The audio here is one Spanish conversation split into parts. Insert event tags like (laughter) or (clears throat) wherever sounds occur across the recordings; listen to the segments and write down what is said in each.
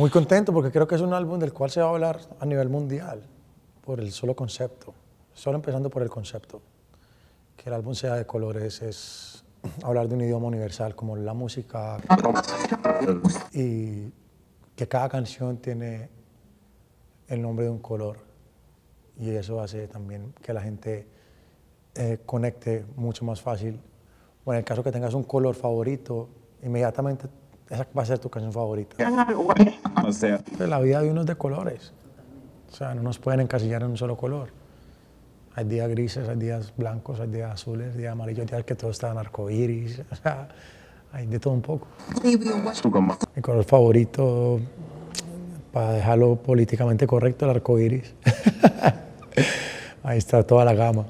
Muy contento porque creo que es un álbum del cual se va a hablar a nivel mundial por el solo concepto, solo empezando por el concepto. Que el álbum sea de colores es (clears throat) hablar de un idioma universal como la música y que cada canción tiene el nombre de un color y eso hace también que la gente eh, conecte mucho más fácil. O en el caso que tengas un color favorito, inmediatamente esa va a ser tu canción favorita. O sea, La vida de uno es de colores. O sea, no nos pueden encasillar en un solo color. Hay días grises, hay días blancos, hay días azules, días amarillos, días que todo está en arcoíris. (laughs) O sea, hay de todo un poco. Mi color favorito, para dejarlo políticamente correcto, el arcoíris. (laughs) Ahí está toda la gama.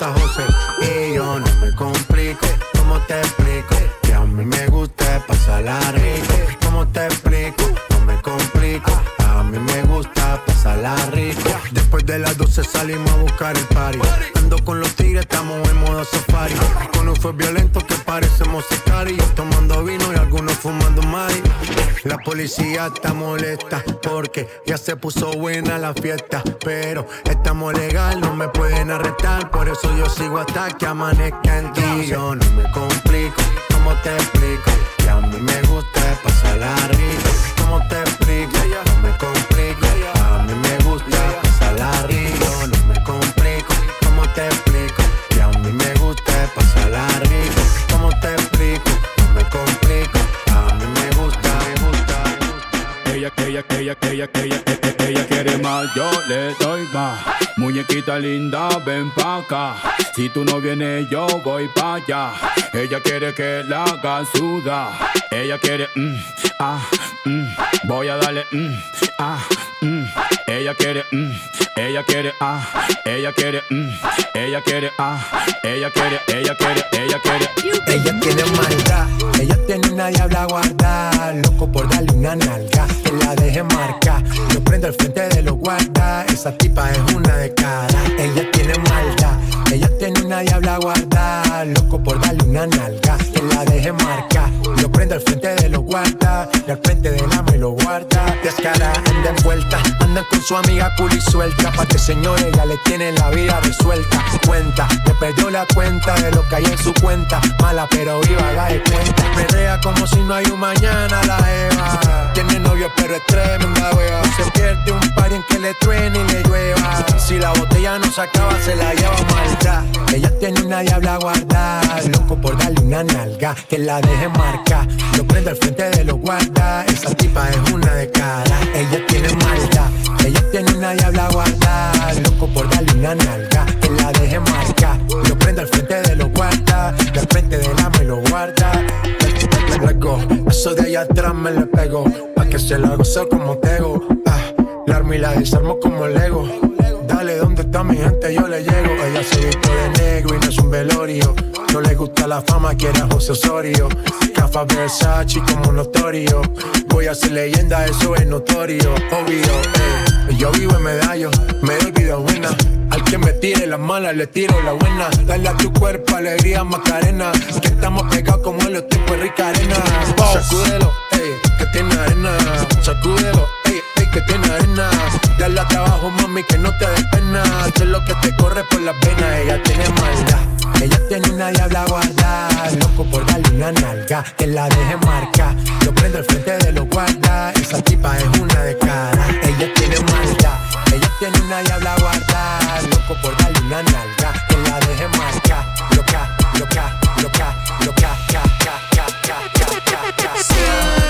Presenta José. Que parecemos sicari. Tomando vino y algunos fumando mari. La policía está molesta porque ya se puso buena la fiesta. Pero estamos legal, no me pueden arrestar. Por eso yo sigo hasta que amanezca en ti. Yo no me complico, ¿cómo te explico? Que a mí me gusta pasarla rico. ¿Cómo te explico? No me complico. A mí me gusta pasarla rico. Ella, ella, ella, ella, ella, quiere más, yo le doy más. Muñequita linda, ven pa' acá. Si tú no vienes, yo voy pa' allá. Ella quiere que la haga sudar. Ella quiere, mm, ah, mm. Voy a darle, mm, ah, mm. Ella quiere, mm, ella quiere, ah, ella quiere, mm, ella quiere, ah, ella quiere, ella quiere, ella quiere. Ella tiene maldad, ella tiene una diabla guarda, loco por darle una nalga, la deje marcar. Yo prendo al frente de los guardas, esa tipa es una de cara. Ella tiene maldad, ella tiene una diabla guarda, loco por darle una nalga, la deje marcar. Yo prendo al frente de los guardas, y al frente de la me lo guarda. Descara, anda envuelta, anda con su amiga cool suelta, pa' que señores ya le tiene la vida resuelta. Cuenta, le perdió la cuenta de lo que hay en su cuenta. Mala pero viva, haga de cuenta. Perrea como si no hay un mañana la Eva. Tiene novio pero es tremenda wea. Se pierde un par en que le truene y le llueva. Si la botella no se acaba, se la lleva maldad. Ella tiene una diabla guardada. Loco por darle una nalga, que la deje marcar. Yo prendo al frente de los guardas. Esa tipa es una de cara. Ella tiene maldad. Ella tiene una diabla guardada. Loco por darle una nalga, que la deje marcar. Yo prendo al frente de los guardas. Al frente de la me lo guarda. Luego, eso de allá atrás me le pego. Pa' que se la goce como tego. Ah, la armo y la desarmo como Lego. Dale, ¿dónde está mi gente? Yo le llego. Ella se viste de negro y no es un velorio. No le gusta la fama, quiere a José Osorio. Cafa Versace como notorio. Voy a ser leyenda, eso es notorio. Obvio, eh. Yo vivo en medallo, me doy vida buena. Al que me tire las malas, le tiro la buena. Dale a tu cuerpo alegría, Macarena. Que estamos pegados como en los tiempos de rica arena. Sacúdelo, ey, que tiene arena. Sacúdelo, que tiene arenas. Dale trabajo, mami, que no te des pena. Sé lo que te corre por la pena, ella tiene maldad. Ella tiene una diabla guardada. Loco por darle una nalga, que la deje marca. Yo prendo el frente de los guardas. Esa tipa es una de cara. Ella tiene maldad. Ella tiene una diabla guardada. Loco por darle una nalga, que la deje marca. Loca, loca, loca, loca, ca, ca, ca, ca, ca, ca, ca, ca.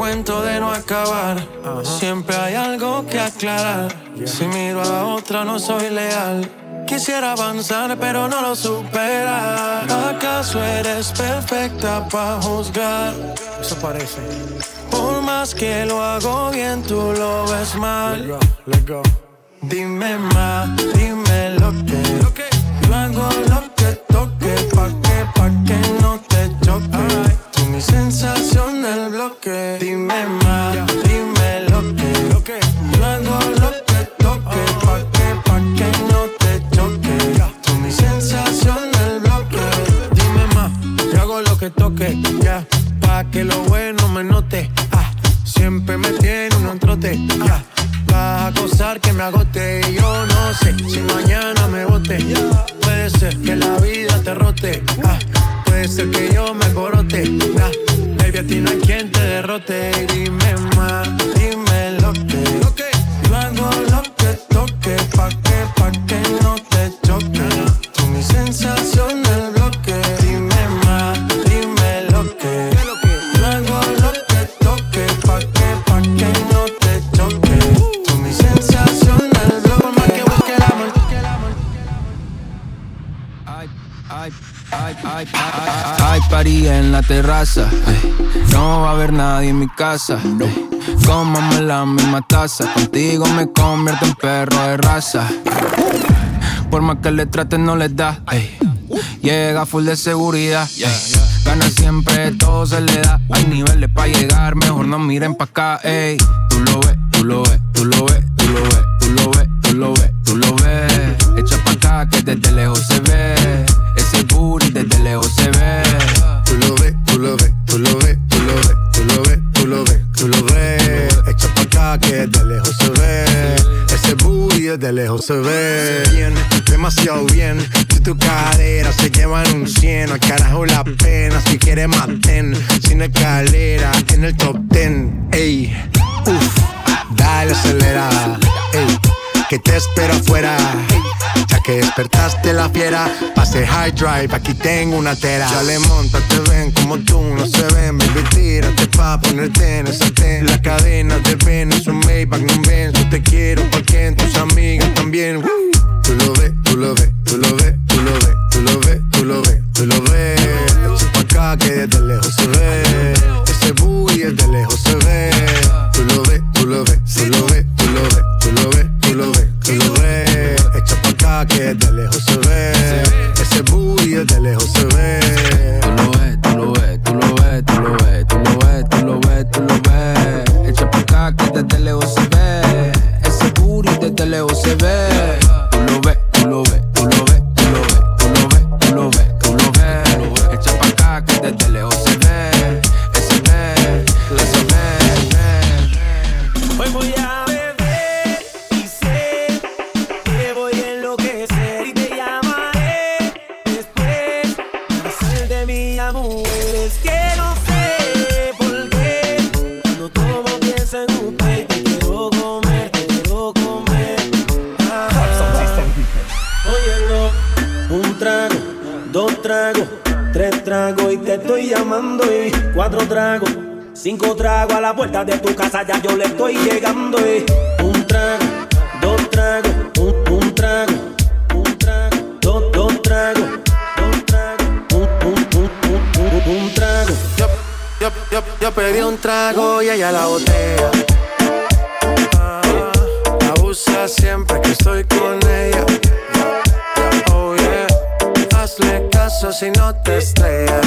cuento de no acabar. Siempre hay algo que aclarar. Si miro a otra, no soy leal. Quisiera avanzar, pero no lo supera. ¿Acaso eres perfecta para juzgar? Eso parece. Por más que lo hago bien, tú lo ves mal. Let go, Dime más, dime lo que. Yo hago lo que toque, pa' que, pa' que no te choque. Tú mi sensación. Dime más, dime lo que. Yo hago lo que toque, pa' que, pa' que no te choque. Tú mi sensación del bloque. Dime más, yo hago lo que toque, ya. Pa' que lo bueno me note. Ah, siempre me tiene un trote, ya. Vas a que me agote y yo no sé si mañana me bote. Puede ser que la vida te rote. ah, puede ser que yo me alborote. nah, ti no hay quien te derrote. Dime más, dime terraza. ay. No va a haber nadie en mi casa. ay. Cómame la misma taza. Contigo me convierto en perro de raza. Por más que le traten, no les da. ay. Llega full de seguridad. Gana siempre, todo se le da. Hay niveles para llegar, mejor no miren pa' acá. ey. Tú lo ves, tú lo ves, tú lo ves, tú lo ves, tú lo ves, tú lo ves, tú lo ves. Echa pa' acá que desde lejos se ve. Ese booty desde lejos se ve. Tú lo ves, tú lo ves, tú lo ves, tú lo ves, tú lo ves, tú lo ves, tú lo ves. Echa pa' acá que de lejos se ve. Ese booty de lejos se ve. Bien, demasiado bien. Si tu cadera se llevan un 100, al carajo la pena. Si quieres maten, sin escalera, en el top 10. Ey, uff, dale acelerada. Ey, que te espero afuera. Ya que despertaste la fiera, pase high drive, aquí tengo una tera. Ya le monta, te ven como tú, no se ven, baby, tírate pa' ponerte en esa ten. La cadena de ven, es un Maybach, no ven, yo te quiero porque tus amigas también. Tú lo ves, tú lo ves, tú lo ves, tú lo ves, tú lo ves, tú lo ves, tú lo ves. Pa' acá que desde lejos se ve. Ese booty desde lejos se ve. Tú lo ves, tú lo ves, tú lo ves, tú lo ves, tú lo ves, tú lo ves, tú lo ves. Echa pa' acá que desde lejos se ve. Ese booty desde lejos se ve. Tomando y cuatro tragos. Cinco tragos a la puerta de tu casa, ya yo le estoy llegando. Y un trago, dos tragos, un, un trago, un trago, dos, dos tragos, dos tragos, un, un, un, un, trago. Yo pedí un trago y ella la botella. Ah, abusa siempre que estoy con ella. Oh yeah, hazle caso si no te estrellas.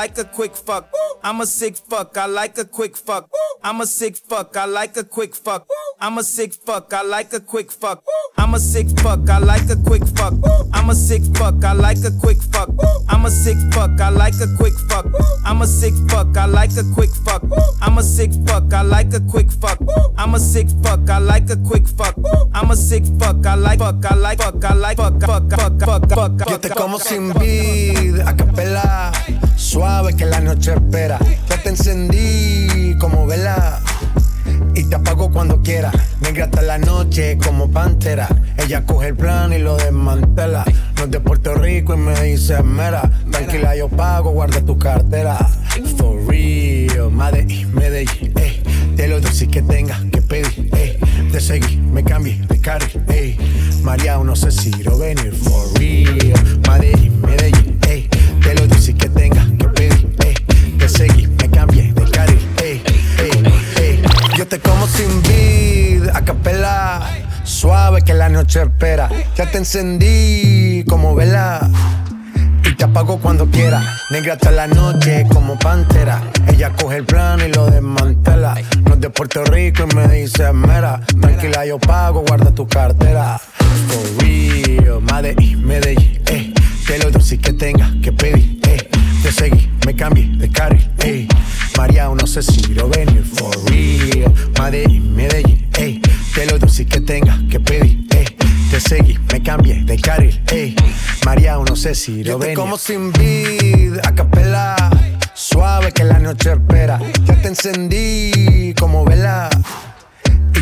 Like a quick fuck. I'm a sick fuck, I like a quick fuck. I'm a sick fuck, I like a quick fuck. I'm a sick fuck, I like a quick fuck. I'm a sick fuck, I like a quick fuck. I'm a sick fuck, I like a quick fuck. I'm a sick fuck, I like a quick fuck. I'm a sick fuck, I like a quick fuck. I'm a sick fuck, I like a quick fuck. I'm a sick fuck, I like a quick fuck. I'm a sick fuck, I like fuck, I like fuck, I like fuck, fuck, fuck, fuck, fuck. Yo te como sin vid, a capela, noche espera. Ya te encendí como vela y te apago cuando quiera. Negra hasta la noche como pantera. Ella coge el plan y lo desmantela. No es de Puerto Rico y me dice mera. Tranquila, yo pago, guarda tu cartera. For real, Medellín, Medellín, ey. De lo dulce que tenga que pedir, ey. Te seguí, me cambié de carril, ey. María, no sé si lo venir. For real, Medellín, Medellín, ey. De lo dulce que tenga me cambié de carril, ey, ey, ey. Yo te como sin vid, a capela. Suave que la noche espera. Ya te encendí como vela. Y te apago cuando quiera. Negra hasta la noche como pantera. Ella coge el plan y lo desmantela. No es de Puerto Rico y me dice mera. Tranquila, yo pago, guarda tu cartera. For real, Medellín, Medellín, eh. De lo dulce que tenga que pedir. Te seguí, me cambié de carril, eh. María, no sé si lo venir. For real, Medellín, Medellín, eh. De lo dulce que tenga que pedir, eh. Te seguí, me cambié de carril, ey. María, no sé si lo ven. como sin vid, a capela. Suave que la noche espera. Ya te encendí como vela.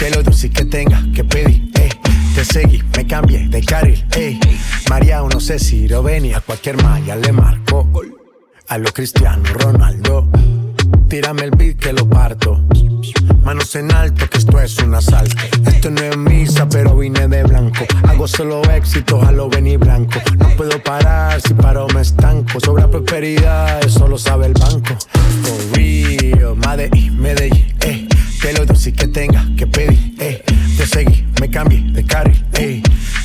De lo dulce que tenga que pedir, eh. Te seguí, me cambié de carril, ey. María, no sé si venía, a cualquier malla le marco. A lo Cristiano Ronaldo, tírame el beat que lo parto. Manos en alto, que esto es un asalto. Esto no es misa, pero vine de blanco. Hago solo éxitos a lo venir blanco. No puedo parar, si paro me estanco. Sobra prosperidad, eso lo sabe el banco. For real, Medellín, Medellín, eh. Que lo dulce que tenga que pedir, eh. Te seguí, me cambié de carril, eh.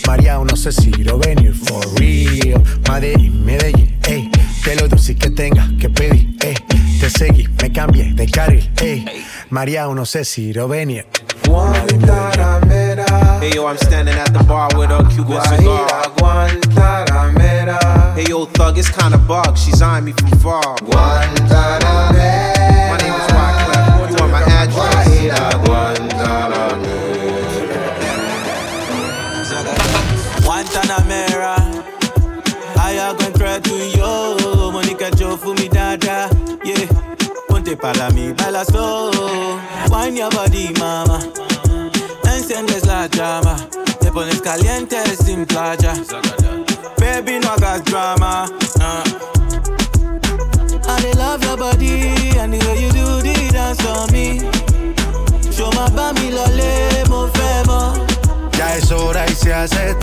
María, no sé si lo venir. For real, Medellín, Medellín, eh. Que lo dulce que tenga que pedir, eh. Te seguí, me cambié de carril, eh. María, no sé si lo venir. Guantanamera. Hey yo, I'm standing at the bar with a Cuban cigar. Guantanamera. Hey yo, thug, it's kinda bug. She's eyeing me from far. Guantanamera. Te pones caliente sin playa. Baby, no hagas drama. Uh. I love your body and the way you do the dance on me. Show my bami lole, mo. Ya es hora y se hace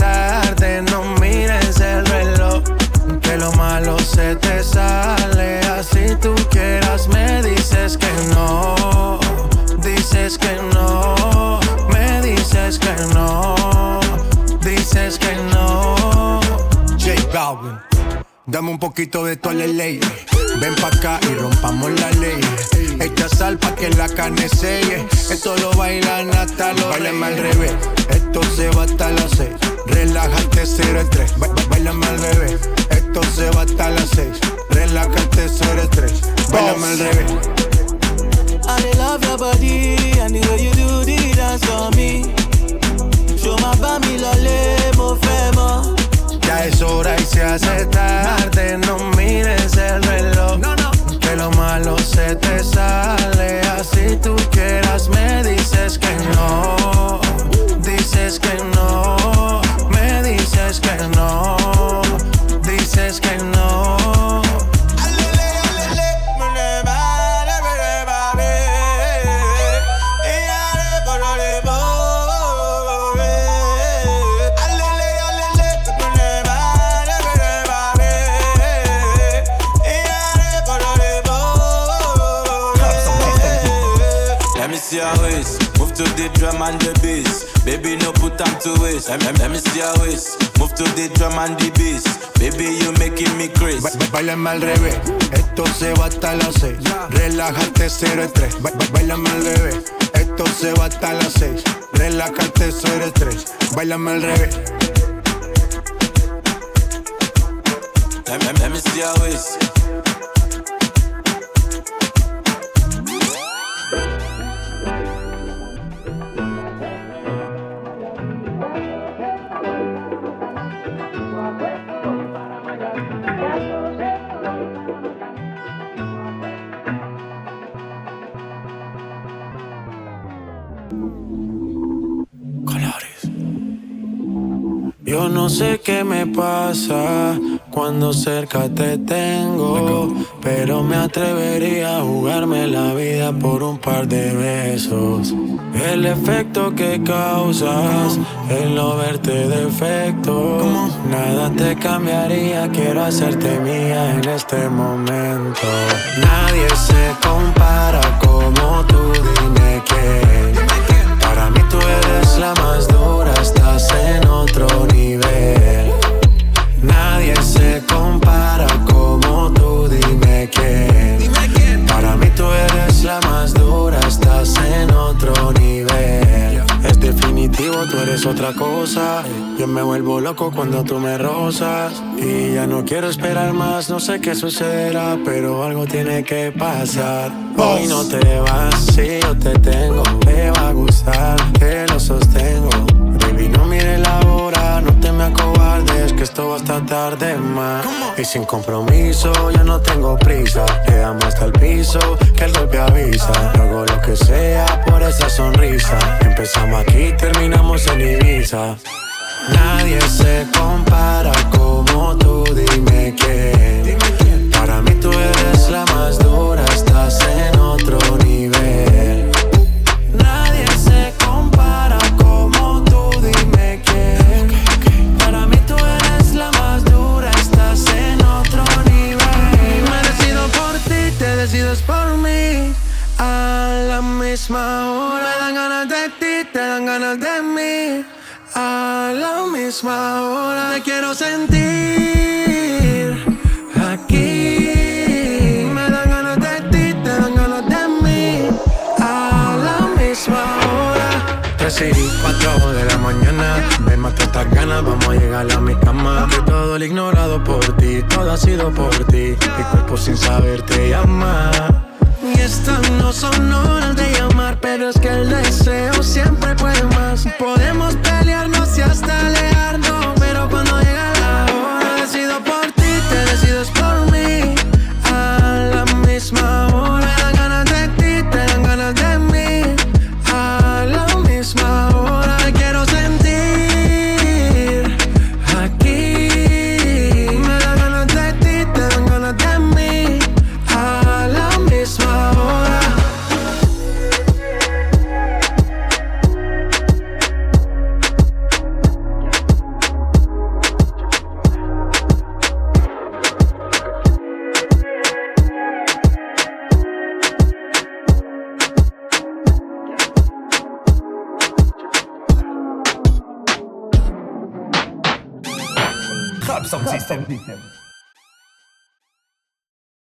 dame un poquito de tu ley. Ven pa' acá y rompamos la ley. Echa sal pa' que la carne selle. Esto lo bailan hasta los Bailame al revés. Esto se va hasta las seis. Relájate, cero estrés. Ba- ba- Bailame al revés. Esto se va hasta las seis. Relájate, cero estrés. Bailame al revés. I love your body and the way you do hora y se hace tarde. No mires el reloj. Que lo malo se te sale. Así tú quieras, me dices que no. Dices que no. Me dices que no. Dices que no. Your waist, move to the drum and the bass. Baby, no put time to waste. Let me, let me see your waist, move to the drum and the bass. Baby, you making me crazy. Ba- ba- Bailame al revés, esto se va hasta las seis. Relájate, cero estrés. Ba- ba- Bailame al revés, esto se va hasta las seis. Relájate, cero estrés. Bailame al revés. Let me, let me see your waist. No sé qué me pasa cuando cerca te tengo, pero me atrevería a jugarme la vida por un par de besos. El efecto que causas, el no verte defecto, nada te cambiaría, quiero hacerte mía en este momento. Nadie se compara loco cuando tú me rozas. Y ya no quiero esperar más, no sé qué sucederá, pero algo tiene que pasar. Hoy no te vas, si yo te tengo, te va a gustar, que lo sostengo. Baby, no mires la hora, no te me acobardes, que esto va hasta tarde más. Y sin compromiso, yo no tengo prisa. Le damos hasta el piso, que el golpe avisa. Hago lo que sea por esa sonrisa. Empezamos aquí, terminamos en Ibiza. Nadie se compara como tú, dime quién. Para mí tú eres la más dura, estás en otro nivel. Nadie se compara como tú, dime quién. Para mí tú eres la más dura, estás en otro nivel. Me decido por ti, te decides por mí. A la misma hora. Misma hora. Te quiero sentir aquí. Me dan ganas de ti, te dan ganas de mí. A la misma hora. 3 y 4 de la mañana. Me mato estas ganas, vamos a llegar a mi cama. Todo el ignorado por ti, todo ha sido por ti. Mi cuerpo sin saber te llama. Y estas no son horas pero es que el deseo siempre puede más. Podemos pelearnos y hasta alejarnos,